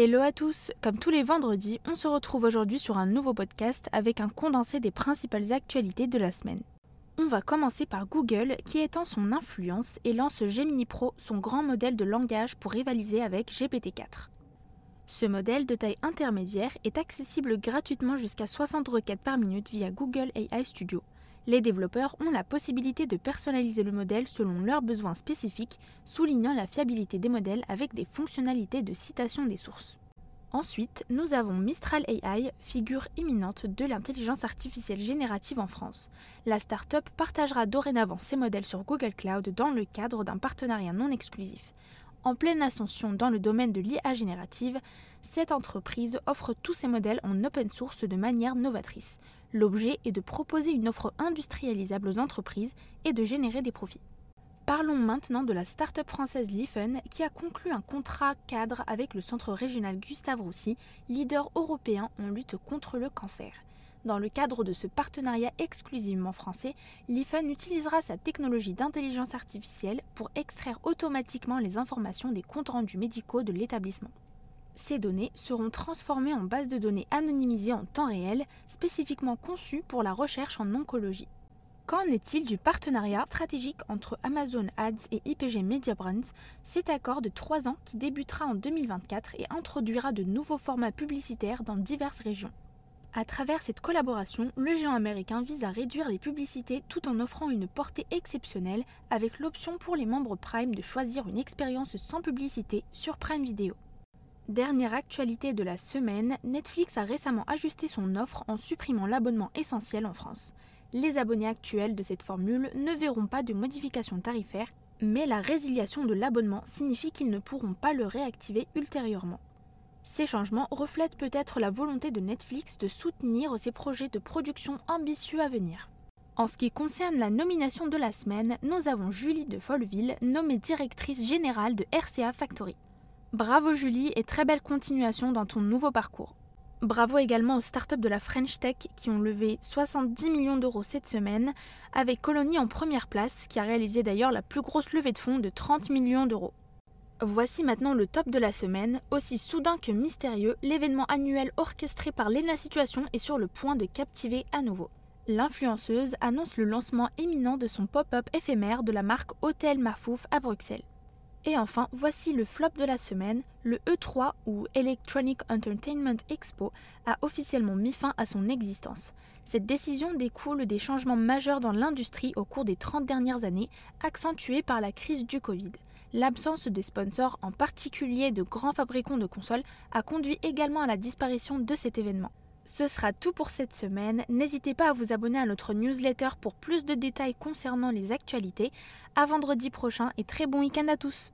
Hello à tous, comme tous les vendredis, on se retrouve aujourd'hui sur un nouveau podcast avec un condensé des principales actualités de la semaine. On va commencer par Google qui étend son influence et lance Gemini Pro, son grand modèle de langage pour rivaliser avec GPT-4. Ce modèle de taille intermédiaire est accessible gratuitement jusqu'à 60 requêtes par minute via Google AI Studio. Les développeurs ont la possibilité de personnaliser le modèle selon leurs besoins spécifiques, soulignant la fiabilité des modèles avec des fonctionnalités de citation des sources. Ensuite, nous avons Mistral AI, figure éminente de l'intelligence artificielle générative en France. La start-up partagera dorénavant ses modèles sur Google Cloud dans le cadre d'un partenariat non exclusif. En pleine ascension dans le domaine de l'IA générative, cette entreprise offre tous ses modèles en open source de manière novatrice. L'objet est de proposer une offre industrialisable aux entreprises et de générer des profits. Parlons maintenant de la start-up française Lifen qui a conclu un contrat cadre avec le centre régional Gustave Roussy, leader européen en lutte contre le cancer. Dans le cadre de ce partenariat exclusivement français, l'IFEN utilisera sa technologie d'intelligence artificielle pour extraire automatiquement les informations des comptes rendus médicaux de l'établissement. Ces données seront transformées en bases de données anonymisées en temps réel, spécifiquement conçues pour la recherche en oncologie. Qu'en est-il du partenariat stratégique entre Amazon Ads et IPG Media Brands, cet accord de 3 ans qui débutera en 2024 et introduira de nouveaux formats publicitaires dans diverses régions à travers cette collaboration, le géant américain vise à réduire les publicités tout en offrant une portée exceptionnelle avec l'option pour les membres Prime de choisir une expérience sans publicité sur Prime Video. Dernière actualité de la semaine, Netflix a récemment ajusté son offre en supprimant l'abonnement essentiel en France. Les abonnés actuels de cette formule ne verront pas de modification tarifaire, mais la résiliation de l'abonnement signifie qu'ils ne pourront pas le réactiver ultérieurement. Ces changements reflètent peut-être la volonté de Netflix de soutenir ses projets de production ambitieux à venir. En ce qui concerne la nomination de la semaine, nous avons Julie de Folleville, nommée directrice générale de RCA Factory. Bravo Julie et très belle continuation dans ton nouveau parcours. Bravo également aux startups de la French Tech qui ont levé 70 millions d'euros cette semaine, avec Colony en première place, qui a réalisé d'ailleurs la plus grosse levée de fonds de 30 millions d'euros. Voici maintenant le top de la semaine. Aussi soudain que mystérieux, l'événement annuel orchestré par Lena Situation est sur le point de captiver à nouveau. L'influenceuse annonce le lancement éminent de son pop-up éphémère de la marque Hôtel Marfouf à Bruxelles. Et enfin, voici le flop de la semaine. Le E3 ou Electronic Entertainment Expo a officiellement mis fin à son existence. Cette décision découle des changements majeurs dans l'industrie au cours des 30 dernières années, accentués par la crise du Covid. L'absence des sponsors, en particulier de grands fabricants de consoles, a conduit également à la disparition de cet événement. Ce sera tout pour cette semaine. N'hésitez pas à vous abonner à notre newsletter pour plus de détails concernant les actualités. À vendredi prochain et très bon week-end à tous.